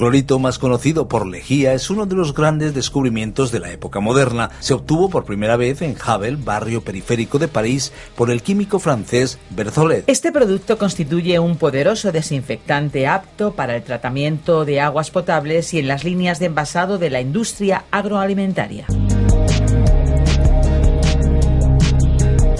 Hipoclorito, más conocido por lejía, es uno de los grandes descubrimientos de la época moderna. Se obtuvo por primera vez en Havel, barrio periférico de París, por el químico francés Berthollet. Este producto constituye un poderoso desinfectante apto para el tratamiento de aguas potables y en las líneas de envasado de la industria agroalimentaria.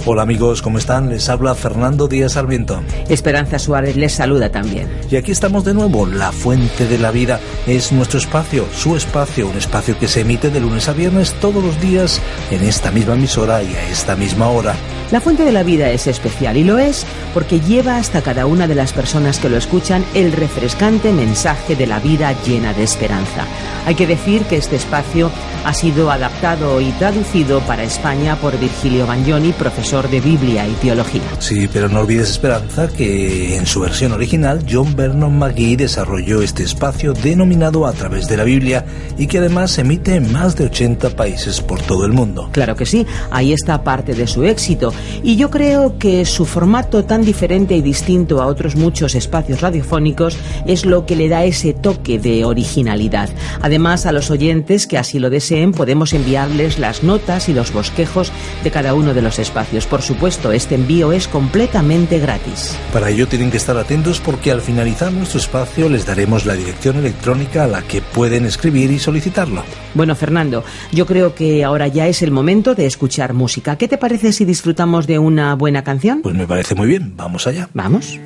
Hola amigos, ¿cómo están? Les habla Fernando Díaz Sarmiento. Esperanza Suárez les saluda también. Y aquí estamos de nuevo. La Fuente de la Vida es nuestro espacio, su espacio, un espacio que se emite de lunes a viernes todos los días en esta misma emisora y a esta misma hora. La Fuente de la Vida es especial y lo es porque lleva hasta cada una de las personas que lo escuchan el refrescante mensaje de la vida llena de esperanza. Hay que decir que este espacio ha sido adaptado y traducido para España por Virgilio Bagnoni, profesor de Biblia y Teología. Sí, pero no olvides, Esperanza, que en su versión original John Vernon McGee desarrolló este espacio denominado A través de la Biblia y que además se emite en más de 80 países por todo el mundo. Claro que sí, ahí está parte de su éxito y yo creo que su formato tan diferente y distinto a otros muchos espacios radiofónicos es lo que le da ese toque de originalidad. Además, a los oyentes que así lo deseen podemos enviarles las notas y los bosquejos de cada uno de los espacios. Por supuesto, este envío es completamente gratis. Para ello tienen que estar atentos porque al finalizar nuestro espacio les daremos la dirección electrónica a la que pueden escribir y solicitarlo. Bueno, Fernando, yo creo que ahora ya es el momento de escuchar música. ¿Qué te parece si disfrutamos de una buena canción? Pues me parece muy bien, vamos allá. Vamos.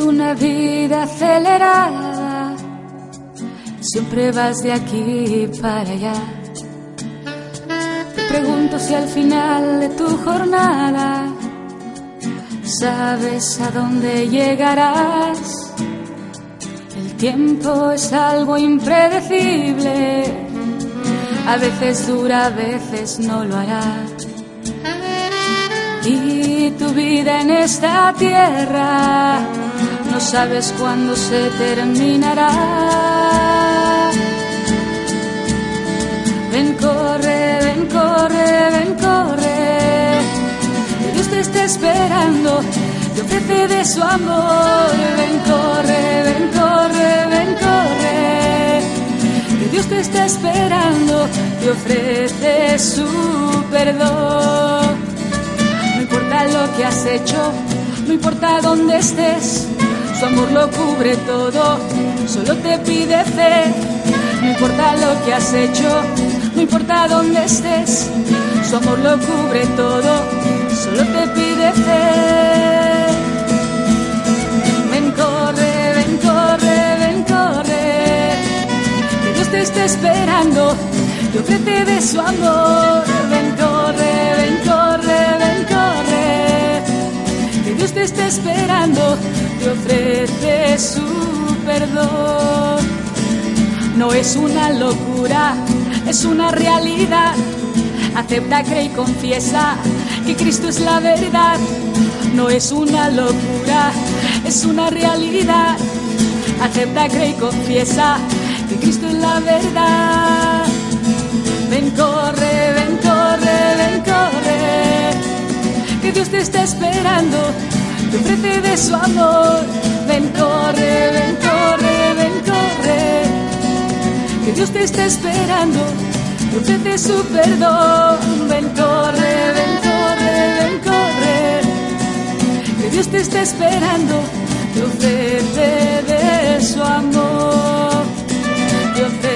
Una vida acelerada, siempre vas de aquí para allá. Te pregunto si al final de tu jornada sabes a dónde llegarás. El tiempo es algo impredecible, a veces dura, a veces no lo hará. Y tu vida en esta tierra no sabes cuándo se terminará. Ven, corre, ven, corre, ven, corre. Que Dios te está esperando, te ofrece de su amor. Ven, corre, ven, corre, ven, corre. Que Dios te está esperando, te ofrece su perdón. No importa lo que has hecho, no importa dónde estés, su amor lo cubre todo, solo te pide fe. No importa lo que has hecho, no importa dónde estés, su amor lo cubre todo, solo te pide fe. Ven, corre, ven, corre, ven, corre, que Dios te está esperando, te de su amor. Ven, corre, ven, corre, ven, corre, que Dios te está esperando, te ofrece su perdón. No es una locura, es una realidad. Acepta, cree y confiesa que Cristo es la verdad. No es una locura, es una realidad. Acepta, cree y confiesa que Cristo es la verdad. Ven, corre, ven, corre, ven, corre. Que Dios te está esperando, te ofrece de su amor. Ven, corre, ven, corre, ven, corre. Que Dios te está esperando, ofrece su perdón. Ven, corre, ven, corre, ven, corre. Que Dios te está esperando, te ofrece de su amor. Te ofrece.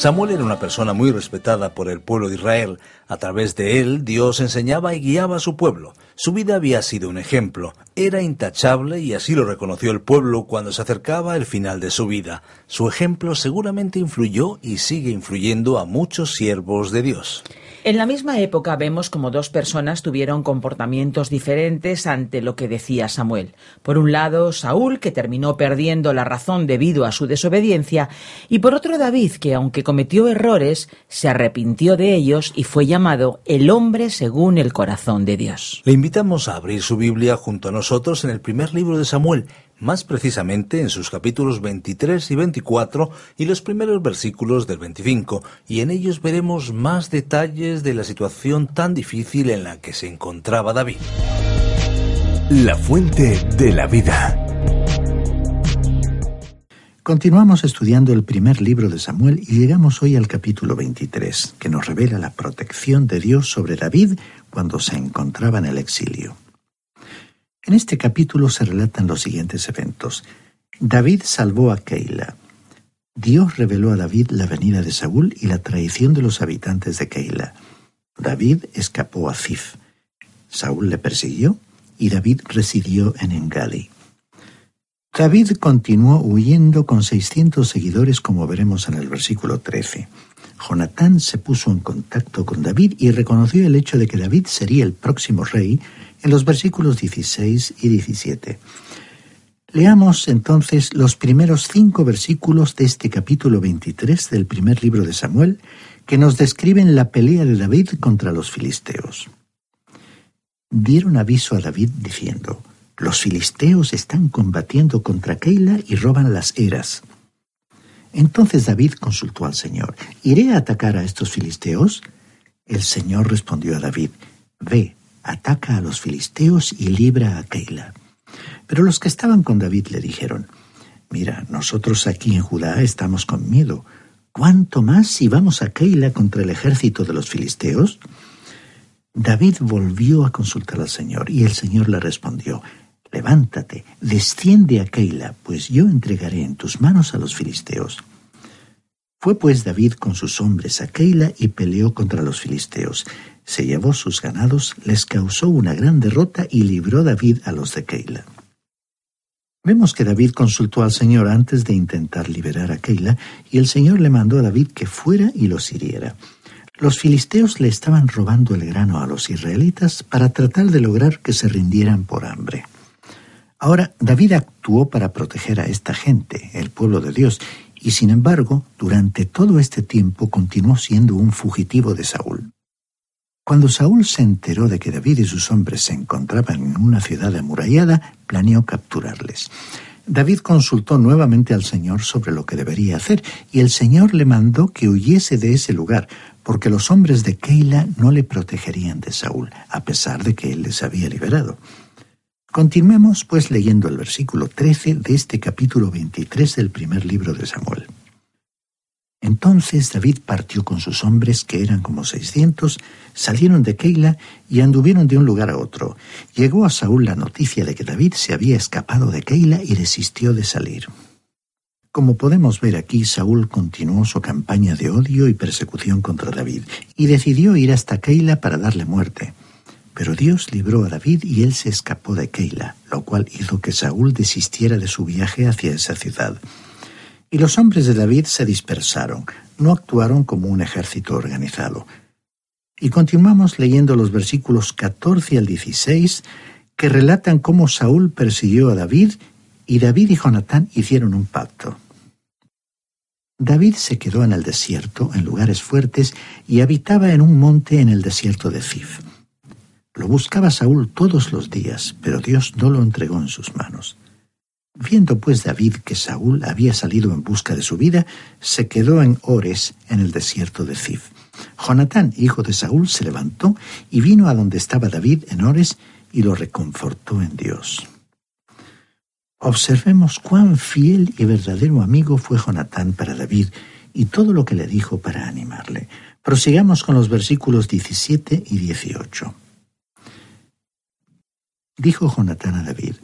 Samuel era una persona muy respetada por el pueblo de Israel. A través de él, Dios enseñaba y guiaba a su pueblo. Su vida había sido un ejemplo, era intachable y así lo reconoció el pueblo cuando se acercaba el final de su vida. Su ejemplo seguramente influyó y sigue influyendo a muchos siervos de Dios. En la misma época vemos como dos personas tuvieron comportamientos diferentes ante lo que decía Samuel. Por un lado, Saúl, que terminó perdiendo la razón debido a su desobediencia, y por otro David, que aunque cometió errores, se arrepintió de ellos y fue llamado el hombre según el corazón de Dios. Le invitamos a abrir su Biblia junto a nosotros en el primer libro de Samuel, más precisamente en sus capítulos 23 y 24 y los primeros versículos del 25, y en ellos veremos más detalles de la situación tan difícil en la que se encontraba David. La fuente de la vida. Continuamos estudiando el primer libro de Samuel y llegamos hoy al capítulo 23, que nos revela la protección de Dios sobre David cuando se encontraba en el exilio. En este capítulo se relatan los siguientes eventos. David salvó a Keila. Dios reveló a David la venida de Saúl y la traición de los habitantes de Keila. David escapó a Zif. Saúl le persiguió y David residió en Engali. David continuó huyendo con 600 seguidores como veremos en el versículo 13. Jonatán se puso en contacto con David y reconoció el hecho de que David sería el próximo rey en los versículos 16 y 17. Leamos entonces los primeros cinco versículos de este capítulo 23 del primer libro de Samuel, que nos describen la pelea de David contra los filisteos. Dieron aviso a David diciendo, Los filisteos están combatiendo contra Keila y roban las eras. Entonces David consultó al Señor, ¿iré a atacar a estos filisteos? El Señor respondió a David, Ve, ataca a los filisteos y libra a Keila. Pero los que estaban con David le dijeron, Mira, nosotros aquí en Judá estamos con miedo. ¿Cuánto más si vamos a Keila contra el ejército de los filisteos? David volvió a consultar al Señor y el Señor le respondió, Levántate, desciende a Keila, pues yo entregaré en tus manos a los filisteos. Fue pues David con sus hombres a Keila y peleó contra los filisteos se llevó sus ganados, les causó una gran derrota y libró David a los de Keila. Vemos que David consultó al Señor antes de intentar liberar a Keila y el Señor le mandó a David que fuera y los hiriera. Los filisteos le estaban robando el grano a los israelitas para tratar de lograr que se rindieran por hambre. Ahora David actuó para proteger a esta gente, el pueblo de Dios, y sin embargo, durante todo este tiempo continuó siendo un fugitivo de Saúl. Cuando Saúl se enteró de que David y sus hombres se encontraban en una ciudad amurallada, planeó capturarles. David consultó nuevamente al Señor sobre lo que debería hacer, y el Señor le mandó que huyese de ese lugar, porque los hombres de Keila no le protegerían de Saúl, a pesar de que él les había liberado. Continuemos pues leyendo el versículo 13 de este capítulo 23 del primer libro de Samuel. Entonces David partió con sus hombres, que eran como seiscientos, salieron de Keila y anduvieron de un lugar a otro. Llegó a Saúl la noticia de que David se había escapado de Keila y desistió de salir. Como podemos ver aquí, Saúl continuó su campaña de odio y persecución contra David y decidió ir hasta Keila para darle muerte. Pero Dios libró a David y él se escapó de Keila, lo cual hizo que Saúl desistiera de su viaje hacia esa ciudad. Y los hombres de David se dispersaron, no actuaron como un ejército organizado. Y continuamos leyendo los versículos 14 al 16 que relatan cómo Saúl persiguió a David y David y Jonatán hicieron un pacto. David se quedó en el desierto, en lugares fuertes, y habitaba en un monte en el desierto de Zif. Lo buscaba Saúl todos los días, pero Dios no lo entregó en sus manos. Viendo pues David que Saúl había salido en busca de su vida, se quedó en Ores, en el desierto de Zif. Jonatán, hijo de Saúl, se levantó y vino a donde estaba David en Ores y lo reconfortó en Dios. Observemos cuán fiel y verdadero amigo fue Jonatán para David y todo lo que le dijo para animarle. Prosigamos con los versículos 17 y 18. Dijo Jonatán a David,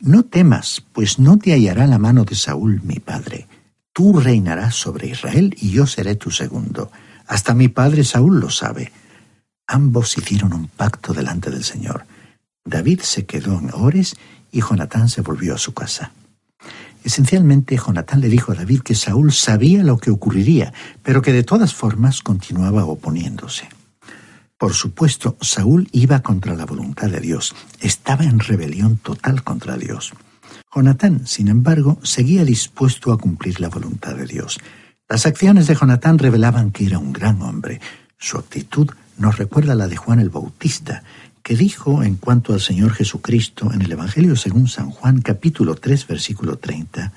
no temas, pues no te hallará la mano de Saúl, mi padre. Tú reinarás sobre Israel y yo seré tu segundo. Hasta mi padre Saúl lo sabe. Ambos hicieron un pacto delante del Señor. David se quedó en Ores y Jonatán se volvió a su casa. Esencialmente, Jonatán le dijo a David que Saúl sabía lo que ocurriría, pero que de todas formas continuaba oponiéndose. Por supuesto, Saúl iba contra la voluntad de Dios, estaba en rebelión total contra Dios. Jonatán, sin embargo, seguía dispuesto a cumplir la voluntad de Dios. Las acciones de Jonatán revelaban que era un gran hombre. Su actitud nos recuerda a la de Juan el Bautista, que dijo en cuanto al Señor Jesucristo en el Evangelio según San Juan capítulo 3 versículo 30,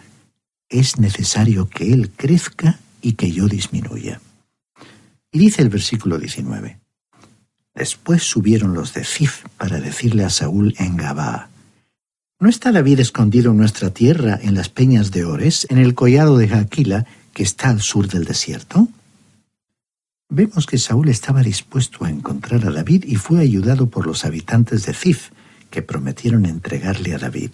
es necesario que Él crezca y que yo disminuya. Y dice el versículo 19, Después subieron los de Zif para decirle a Saúl en Gabaa, ¿No está David escondido en nuestra tierra en las peñas de Ores, en el collado de Jaquila, que está al sur del desierto? Vemos que Saúl estaba dispuesto a encontrar a David y fue ayudado por los habitantes de Zif, que prometieron entregarle a David.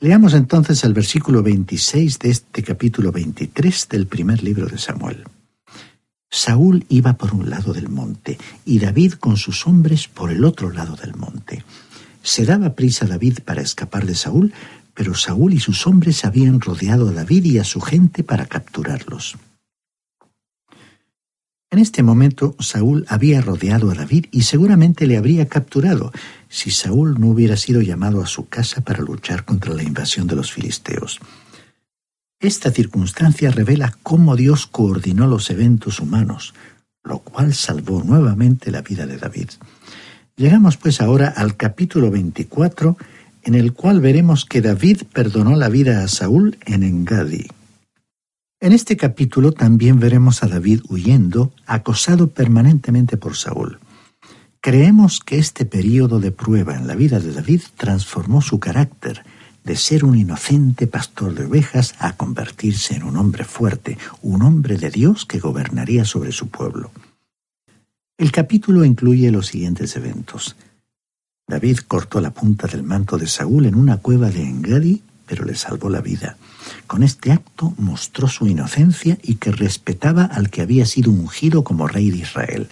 Leamos entonces el versículo 26 de este capítulo 23 del primer libro de Samuel. Saúl iba por un lado del monte y David con sus hombres por el otro lado del monte. Se daba prisa David para escapar de Saúl, pero Saúl y sus hombres habían rodeado a David y a su gente para capturarlos. En este momento Saúl había rodeado a David y seguramente le habría capturado si Saúl no hubiera sido llamado a su casa para luchar contra la invasión de los filisteos. Esta circunstancia revela cómo Dios coordinó los eventos humanos, lo cual salvó nuevamente la vida de David. Llegamos pues ahora al capítulo 24, en el cual veremos que David perdonó la vida a Saúl en Engadi. En este capítulo también veremos a David huyendo, acosado permanentemente por Saúl. Creemos que este período de prueba en la vida de David transformó su carácter, de ser un inocente pastor de ovejas a convertirse en un hombre fuerte, un hombre de Dios que gobernaría sobre su pueblo. El capítulo incluye los siguientes eventos. David cortó la punta del manto de Saúl en una cueva de Engadi, pero le salvó la vida. Con este acto mostró su inocencia y que respetaba al que había sido ungido como rey de Israel.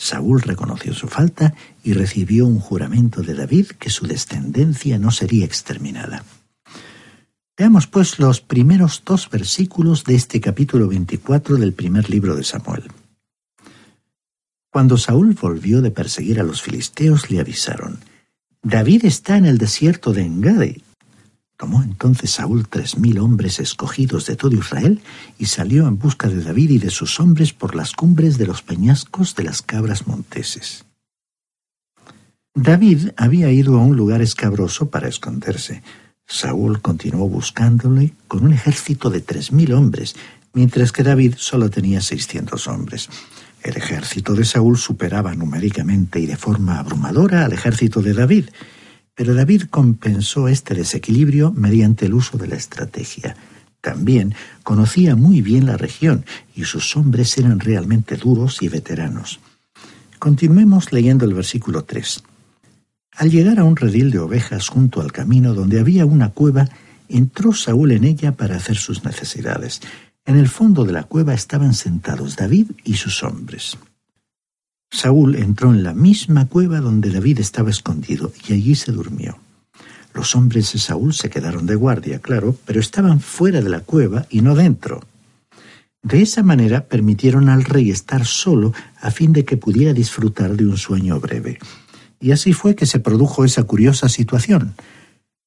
Saúl reconoció su falta y recibió un juramento de David que su descendencia no sería exterminada. Veamos pues los primeros dos versículos de este capítulo 24 del primer libro de Samuel. Cuando Saúl volvió de perseguir a los filisteos, le avisaron, David está en el desierto de Engade, Tomó entonces Saúl tres mil hombres escogidos de todo Israel y salió en busca de David y de sus hombres por las cumbres de los peñascos de las cabras monteses. David había ido a un lugar escabroso para esconderse. Saúl continuó buscándole con un ejército de tres mil hombres, mientras que David solo tenía seiscientos hombres. El ejército de Saúl superaba numéricamente y de forma abrumadora al ejército de David, pero David compensó este desequilibrio mediante el uso de la estrategia. También conocía muy bien la región y sus hombres eran realmente duros y veteranos. Continuemos leyendo el versículo 3. Al llegar a un redil de ovejas junto al camino donde había una cueva, entró Saúl en ella para hacer sus necesidades. En el fondo de la cueva estaban sentados David y sus hombres. Saúl entró en la misma cueva donde David estaba escondido y allí se durmió. Los hombres de Saúl se quedaron de guardia, claro, pero estaban fuera de la cueva y no dentro. De esa manera permitieron al rey estar solo a fin de que pudiera disfrutar de un sueño breve. Y así fue que se produjo esa curiosa situación.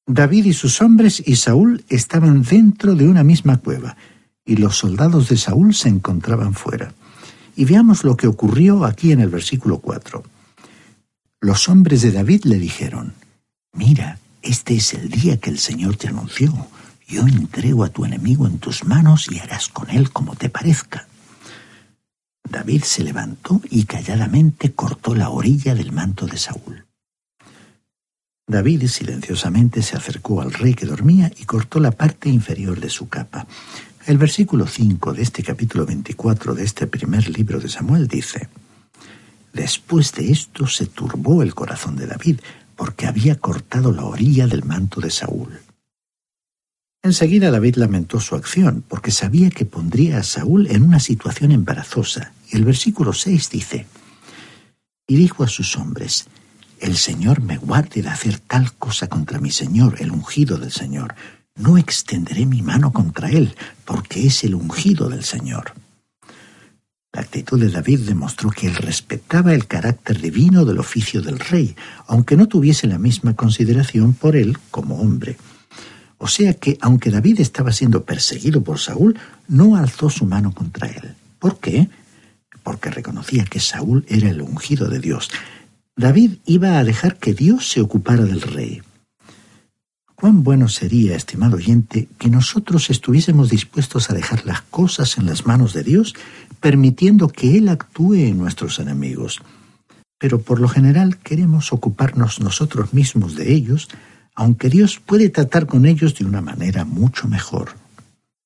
David y sus hombres y Saúl estaban dentro de una misma cueva, y los soldados de Saúl se encontraban fuera. Y veamos lo que ocurrió aquí en el versículo 4. Los hombres de David le dijeron, Mira, este es el día que el Señor te anunció. Yo entrego a tu enemigo en tus manos y harás con él como te parezca. David se levantó y calladamente cortó la orilla del manto de Saúl. David silenciosamente se acercó al rey que dormía y cortó la parte inferior de su capa. El versículo 5 de este capítulo 24 de este primer libro de Samuel dice, Después de esto se turbó el corazón de David, porque había cortado la orilla del manto de Saúl. Enseguida David lamentó su acción, porque sabía que pondría a Saúl en una situación embarazosa, y el versículo 6 dice, Y dijo a sus hombres, El Señor me guarde de hacer tal cosa contra mi Señor, el ungido del Señor. No extenderé mi mano contra él, porque es el ungido del Señor. La actitud de David demostró que él respetaba el carácter divino del oficio del rey, aunque no tuviese la misma consideración por él como hombre. O sea que, aunque David estaba siendo perseguido por Saúl, no alzó su mano contra él. ¿Por qué? Porque reconocía que Saúl era el ungido de Dios. David iba a dejar que Dios se ocupara del rey. Cuán bueno sería, estimado oyente, que nosotros estuviésemos dispuestos a dejar las cosas en las manos de Dios, permitiendo que Él actúe en nuestros enemigos. Pero por lo general queremos ocuparnos nosotros mismos de ellos, aunque Dios puede tratar con ellos de una manera mucho mejor.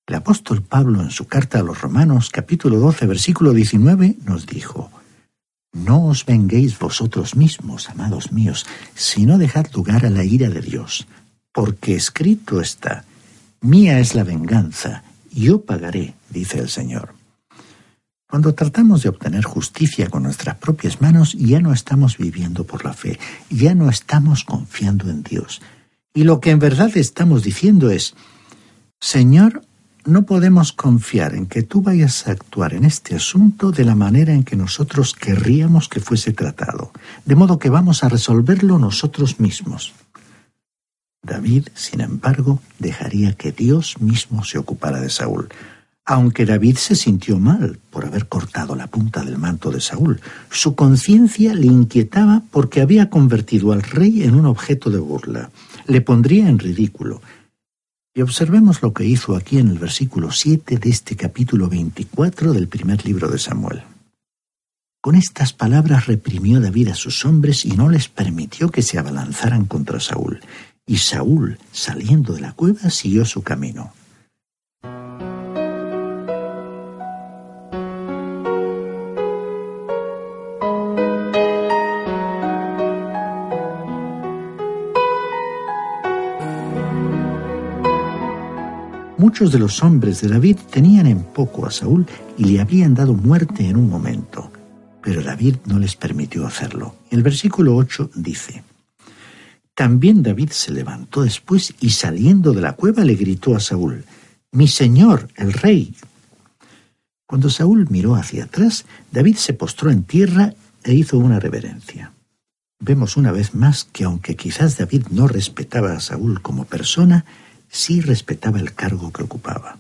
El apóstol Pablo en su carta a los Romanos capítulo 12 versículo 19 nos dijo, No os venguéis vosotros mismos, amados míos, sino dejad lugar a la ira de Dios porque escrito está, mía es la venganza, yo pagaré, dice el Señor. Cuando tratamos de obtener justicia con nuestras propias manos, ya no estamos viviendo por la fe, ya no estamos confiando en Dios. Y lo que en verdad estamos diciendo es, Señor, no podemos confiar en que tú vayas a actuar en este asunto de la manera en que nosotros querríamos que fuese tratado, de modo que vamos a resolverlo nosotros mismos. David, sin embargo, dejaría que Dios mismo se ocupara de Saúl, aunque David se sintió mal por haber cortado la punta del manto de Saúl. Su conciencia le inquietaba porque había convertido al rey en un objeto de burla. Le pondría en ridículo. Y observemos lo que hizo aquí en el versículo 7 de este capítulo 24 del primer libro de Samuel. Con estas palabras reprimió David a sus hombres y no les permitió que se abalanzaran contra Saúl y Saúl, saliendo de la cueva, siguió su camino. Muchos de los hombres de David tenían en poco a Saúl y le habían dado muerte en un momento, pero David no les permitió hacerlo. El versículo 8 dice, también David se levantó después y saliendo de la cueva le gritó a Saúl, Mi señor, el rey. Cuando Saúl miró hacia atrás, David se postró en tierra e hizo una reverencia. Vemos una vez más que aunque quizás David no respetaba a Saúl como persona, sí respetaba el cargo que ocupaba.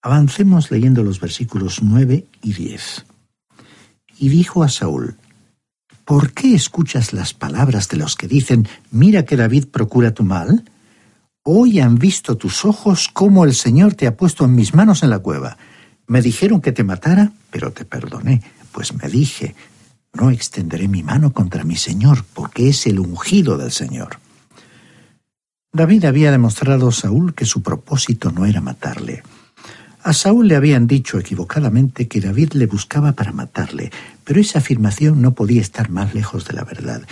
Avancemos leyendo los versículos 9 y 10. Y dijo a Saúl, ¿Por qué escuchas las palabras de los que dicen, mira que David procura tu mal? Hoy han visto tus ojos cómo el Señor te ha puesto en mis manos en la cueva. Me dijeron que te matara, pero te perdoné, pues me dije, no extenderé mi mano contra mi Señor, porque es el ungido del Señor. David había demostrado a Saúl que su propósito no era matarle. A Saúl le habían dicho equivocadamente que David le buscaba para matarle, pero esa afirmación no podía estar más lejos de la verdad.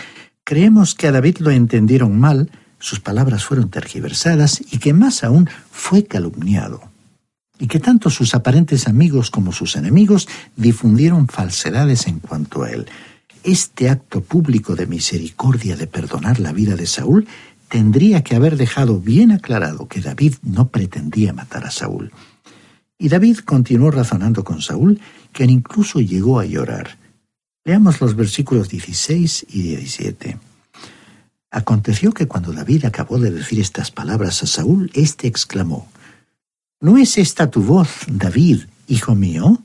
Creemos que a David lo entendieron mal, sus palabras fueron tergiversadas y que más aún fue calumniado. Y que tanto sus aparentes amigos como sus enemigos difundieron falsedades en cuanto a él. Este acto público de misericordia de perdonar la vida de Saúl tendría que haber dejado bien aclarado que David no pretendía matar a Saúl. Y David continuó razonando con Saúl, quien incluso llegó a llorar. Leamos los versículos 16 y 17. Aconteció que cuando David acabó de decir estas palabras a Saúl, éste exclamó, ¿No es esta tu voz, David, hijo mío?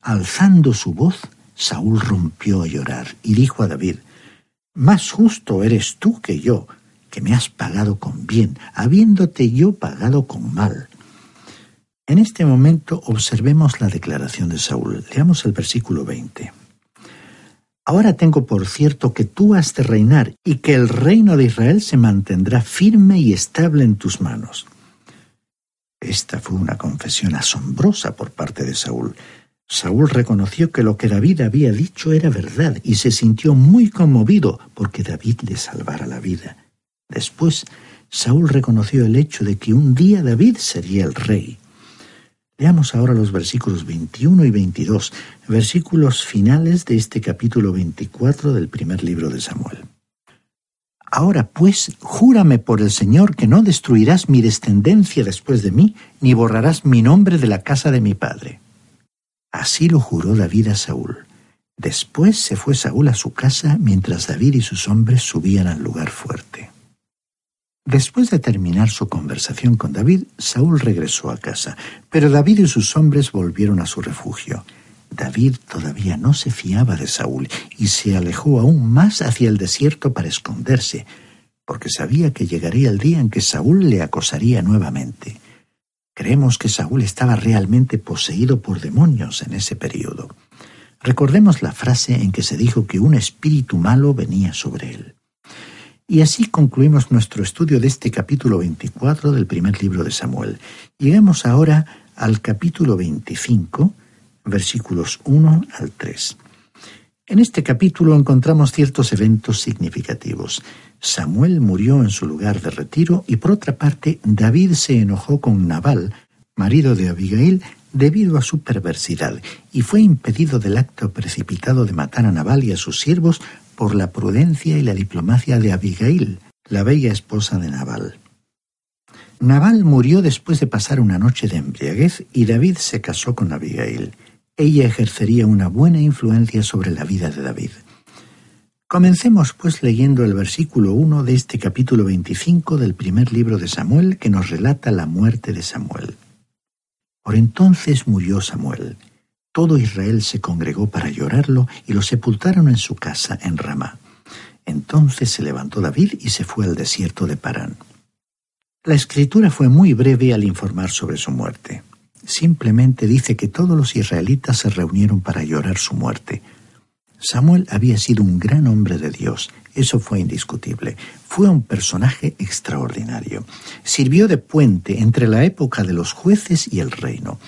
Alzando su voz, Saúl rompió a llorar y dijo a David, Más justo eres tú que yo, que me has pagado con bien, habiéndote yo pagado con mal. En este momento observemos la declaración de Saúl. Leamos el versículo 20. Ahora tengo por cierto que tú has de reinar y que el reino de Israel se mantendrá firme y estable en tus manos. Esta fue una confesión asombrosa por parte de Saúl. Saúl reconoció que lo que David había dicho era verdad y se sintió muy conmovido porque David le salvara la vida. Después, Saúl reconoció el hecho de que un día David sería el rey. Leamos ahora los versículos 21 y 22, versículos finales de este capítulo 24 del primer libro de Samuel. Ahora pues, júrame por el Señor que no destruirás mi descendencia después de mí, ni borrarás mi nombre de la casa de mi padre. Así lo juró David a Saúl. Después se fue Saúl a su casa mientras David y sus hombres subían al lugar fuerte. Después de terminar su conversación con David, Saúl regresó a casa, pero David y sus hombres volvieron a su refugio. David todavía no se fiaba de Saúl y se alejó aún más hacia el desierto para esconderse, porque sabía que llegaría el día en que Saúl le acosaría nuevamente. Creemos que Saúl estaba realmente poseído por demonios en ese periodo. Recordemos la frase en que se dijo que un espíritu malo venía sobre él. Y así concluimos nuestro estudio de este capítulo 24 del primer libro de Samuel. Llegamos ahora al capítulo 25, versículos 1 al 3. En este capítulo encontramos ciertos eventos significativos. Samuel murió en su lugar de retiro y por otra parte David se enojó con Nabal, marido de Abigail, debido a su perversidad y fue impedido del acto precipitado de matar a Nabal y a sus siervos por la prudencia y la diplomacia de Abigail, la bella esposa de Nabal. Nabal murió después de pasar una noche de embriaguez y David se casó con Abigail. Ella ejercería una buena influencia sobre la vida de David. Comencemos pues leyendo el versículo 1 de este capítulo 25 del primer libro de Samuel que nos relata la muerte de Samuel. Por entonces murió Samuel, todo Israel se congregó para llorarlo y lo sepultaron en su casa en Ramá. Entonces se levantó David y se fue al desierto de Parán. La escritura fue muy breve al informar sobre su muerte. Simplemente dice que todos los israelitas se reunieron para llorar su muerte. Samuel había sido un gran hombre de Dios, eso fue indiscutible. Fue un personaje extraordinario. Sirvió de puente entre la época de los jueces y el reino.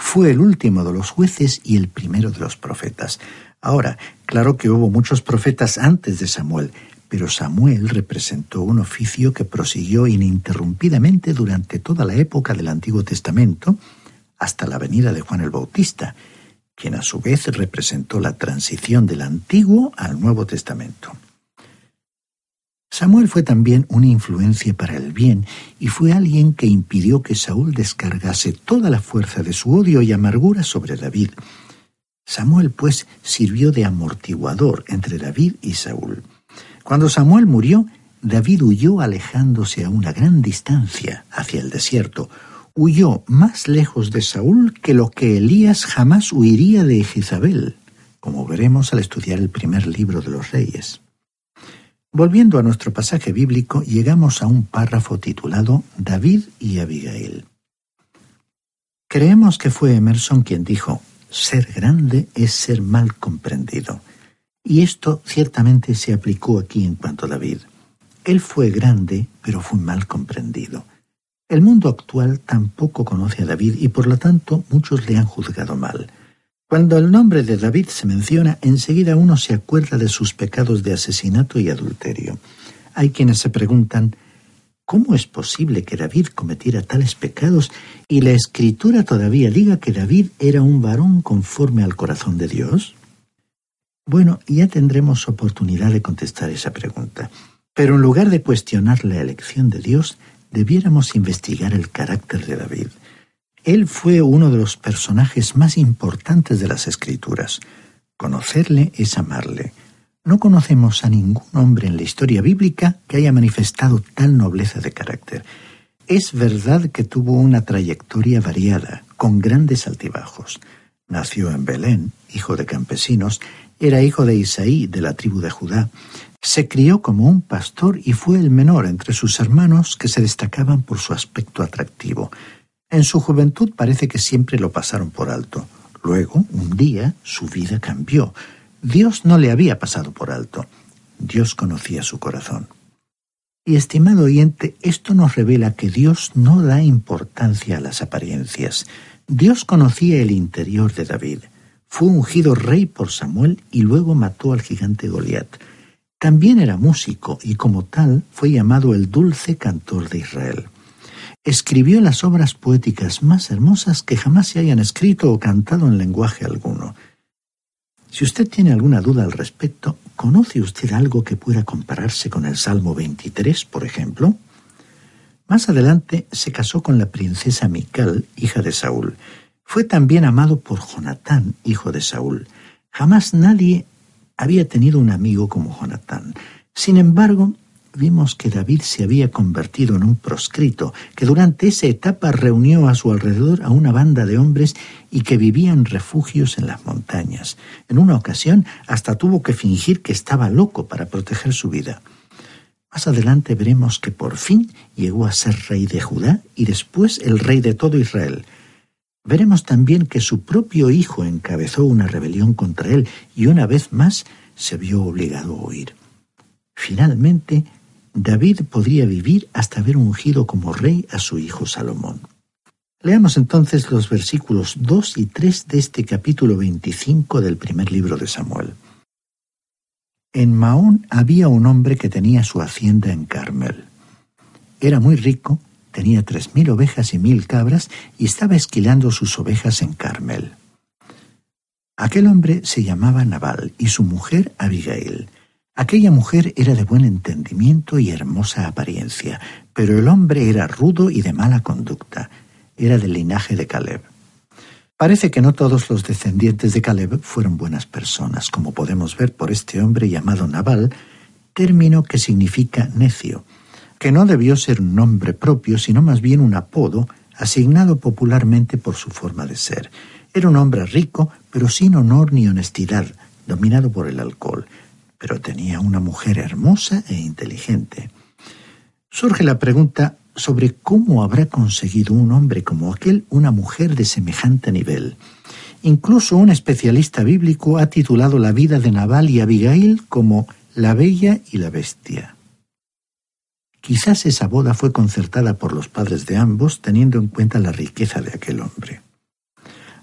Fue el último de los jueces y el primero de los profetas. Ahora, claro que hubo muchos profetas antes de Samuel, pero Samuel representó un oficio que prosiguió ininterrumpidamente durante toda la época del Antiguo Testamento, hasta la venida de Juan el Bautista, quien a su vez representó la transición del Antiguo al Nuevo Testamento. Samuel fue también una influencia para el bien y fue alguien que impidió que Saúl descargase toda la fuerza de su odio y amargura sobre David. Samuel, pues, sirvió de amortiguador entre David y Saúl. Cuando Samuel murió, David huyó alejándose a una gran distancia hacia el desierto. Huyó más lejos de Saúl que lo que Elías jamás huiría de Jezabel, como veremos al estudiar el primer libro de los reyes. Volviendo a nuestro pasaje bíblico, llegamos a un párrafo titulado David y Abigail. Creemos que fue Emerson quien dijo, ser grande es ser mal comprendido. Y esto ciertamente se aplicó aquí en cuanto a David. Él fue grande, pero fue mal comprendido. El mundo actual tampoco conoce a David y por lo tanto muchos le han juzgado mal. Cuando el nombre de David se menciona, enseguida uno se acuerda de sus pecados de asesinato y adulterio. Hay quienes se preguntan, ¿cómo es posible que David cometiera tales pecados y la escritura todavía diga que David era un varón conforme al corazón de Dios? Bueno, ya tendremos oportunidad de contestar esa pregunta. Pero en lugar de cuestionar la elección de Dios, debiéramos investigar el carácter de David. Él fue uno de los personajes más importantes de las Escrituras. Conocerle es amarle. No conocemos a ningún hombre en la historia bíblica que haya manifestado tal nobleza de carácter. Es verdad que tuvo una trayectoria variada, con grandes altibajos. Nació en Belén, hijo de campesinos, era hijo de Isaí, de la tribu de Judá. Se crió como un pastor y fue el menor entre sus hermanos que se destacaban por su aspecto atractivo. En su juventud parece que siempre lo pasaron por alto. Luego, un día, su vida cambió. Dios no le había pasado por alto. Dios conocía su corazón. Y estimado oyente, esto nos revela que Dios no da importancia a las apariencias. Dios conocía el interior de David. Fue ungido rey por Samuel y luego mató al gigante Goliat. También era músico y como tal fue llamado el dulce cantor de Israel. Escribió las obras poéticas más hermosas que jamás se hayan escrito o cantado en lenguaje alguno. Si usted tiene alguna duda al respecto, ¿conoce usted algo que pueda compararse con el Salmo 23, por ejemplo? Más adelante se casó con la princesa Mical, hija de Saúl. Fue también amado por Jonatán, hijo de Saúl. Jamás nadie había tenido un amigo como Jonatán. Sin embargo, vimos que David se había convertido en un proscrito, que durante esa etapa reunió a su alrededor a una banda de hombres y que vivían refugios en las montañas. En una ocasión hasta tuvo que fingir que estaba loco para proteger su vida. Más adelante veremos que por fin llegó a ser rey de Judá y después el rey de todo Israel. Veremos también que su propio hijo encabezó una rebelión contra él y una vez más se vio obligado a huir. Finalmente, David podría vivir hasta haber ungido como rey a su hijo Salomón. Leamos entonces los versículos 2 y 3 de este capítulo 25 del primer libro de Samuel. En Maón había un hombre que tenía su hacienda en Carmel. Era muy rico, tenía tres mil ovejas y mil cabras y estaba esquilando sus ovejas en Carmel. Aquel hombre se llamaba Nabal y su mujer Abigail. Aquella mujer era de buen entendimiento y hermosa apariencia, pero el hombre era rudo y de mala conducta. Era del linaje de Caleb. Parece que no todos los descendientes de Caleb fueron buenas personas, como podemos ver por este hombre llamado Nabal, término que significa necio, que no debió ser un nombre propio, sino más bien un apodo asignado popularmente por su forma de ser. Era un hombre rico, pero sin honor ni honestidad, dominado por el alcohol, pero tenía una mujer hermosa e inteligente. Surge la pregunta sobre cómo habrá conseguido un hombre como aquel una mujer de semejante nivel. Incluso un especialista bíblico ha titulado la vida de Nabal y Abigail como La Bella y la Bestia. Quizás esa boda fue concertada por los padres de ambos teniendo en cuenta la riqueza de aquel hombre.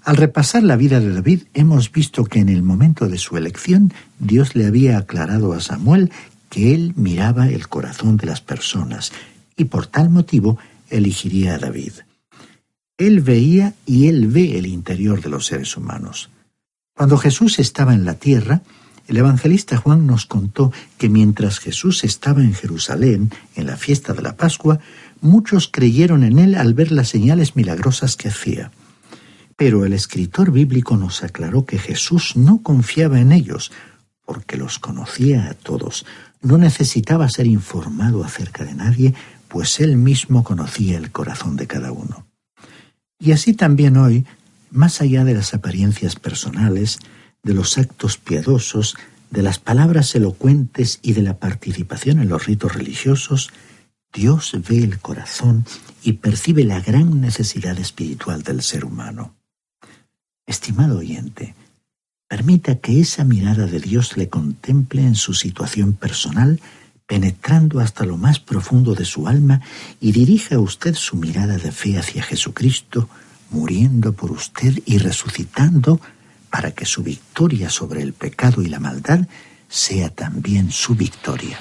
Al repasar la vida de David hemos visto que en el momento de su elección Dios le había aclarado a Samuel que él miraba el corazón de las personas y por tal motivo elegiría a David. Él veía y él ve el interior de los seres humanos. Cuando Jesús estaba en la tierra, el evangelista Juan nos contó que mientras Jesús estaba en Jerusalén, en la fiesta de la Pascua, muchos creyeron en él al ver las señales milagrosas que hacía. Pero el escritor bíblico nos aclaró que Jesús no confiaba en ellos, porque los conocía a todos, no necesitaba ser informado acerca de nadie, pues él mismo conocía el corazón de cada uno. Y así también hoy, más allá de las apariencias personales, de los actos piadosos, de las palabras elocuentes y de la participación en los ritos religiosos, Dios ve el corazón y percibe la gran necesidad espiritual del ser humano. Estimado oyente, permita que esa mirada de Dios le contemple en su situación personal penetrando hasta lo más profundo de su alma y dirija usted su mirada de fe hacia Jesucristo, muriendo por usted y resucitando para que su victoria sobre el pecado y la maldad sea también su victoria.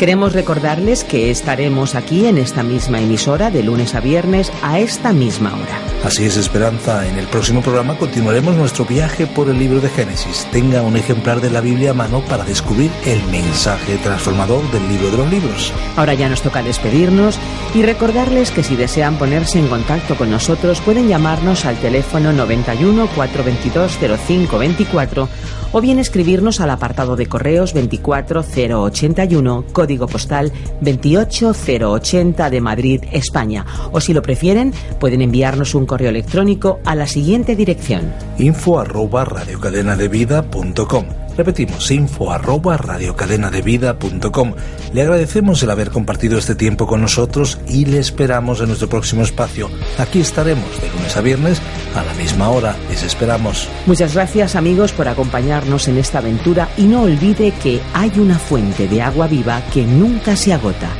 Queremos recordarles que estaremos aquí en esta misma emisora de lunes a viernes a esta misma hora. Así es, Esperanza. En el próximo programa continuaremos nuestro viaje por el libro de Génesis. Tenga un ejemplar de la Biblia a mano para descubrir el mensaje transformador del libro de los libros. Ahora ya nos toca despedirnos y recordarles que si desean ponerse en contacto con nosotros pueden llamarnos al teléfono 91 422 0524 o bien escribirnos al apartado de correos 24081, código postal 28080 de Madrid, España. O si lo prefieren, pueden enviarnos un correo electrónico a la siguiente dirección. info arroba radiocadenadevida.com Repetimos, info arroba radiocadenadevida.com. Le agradecemos el haber compartido este tiempo con nosotros y le esperamos en nuestro próximo espacio. Aquí estaremos de lunes a viernes a la misma hora. Les esperamos. Muchas gracias amigos por acompañarnos en esta aventura y no olvide que hay una fuente de agua viva que nunca se agota.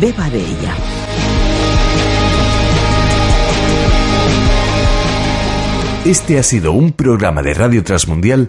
Beba de ella. Este ha sido un programa de Radio Transmundial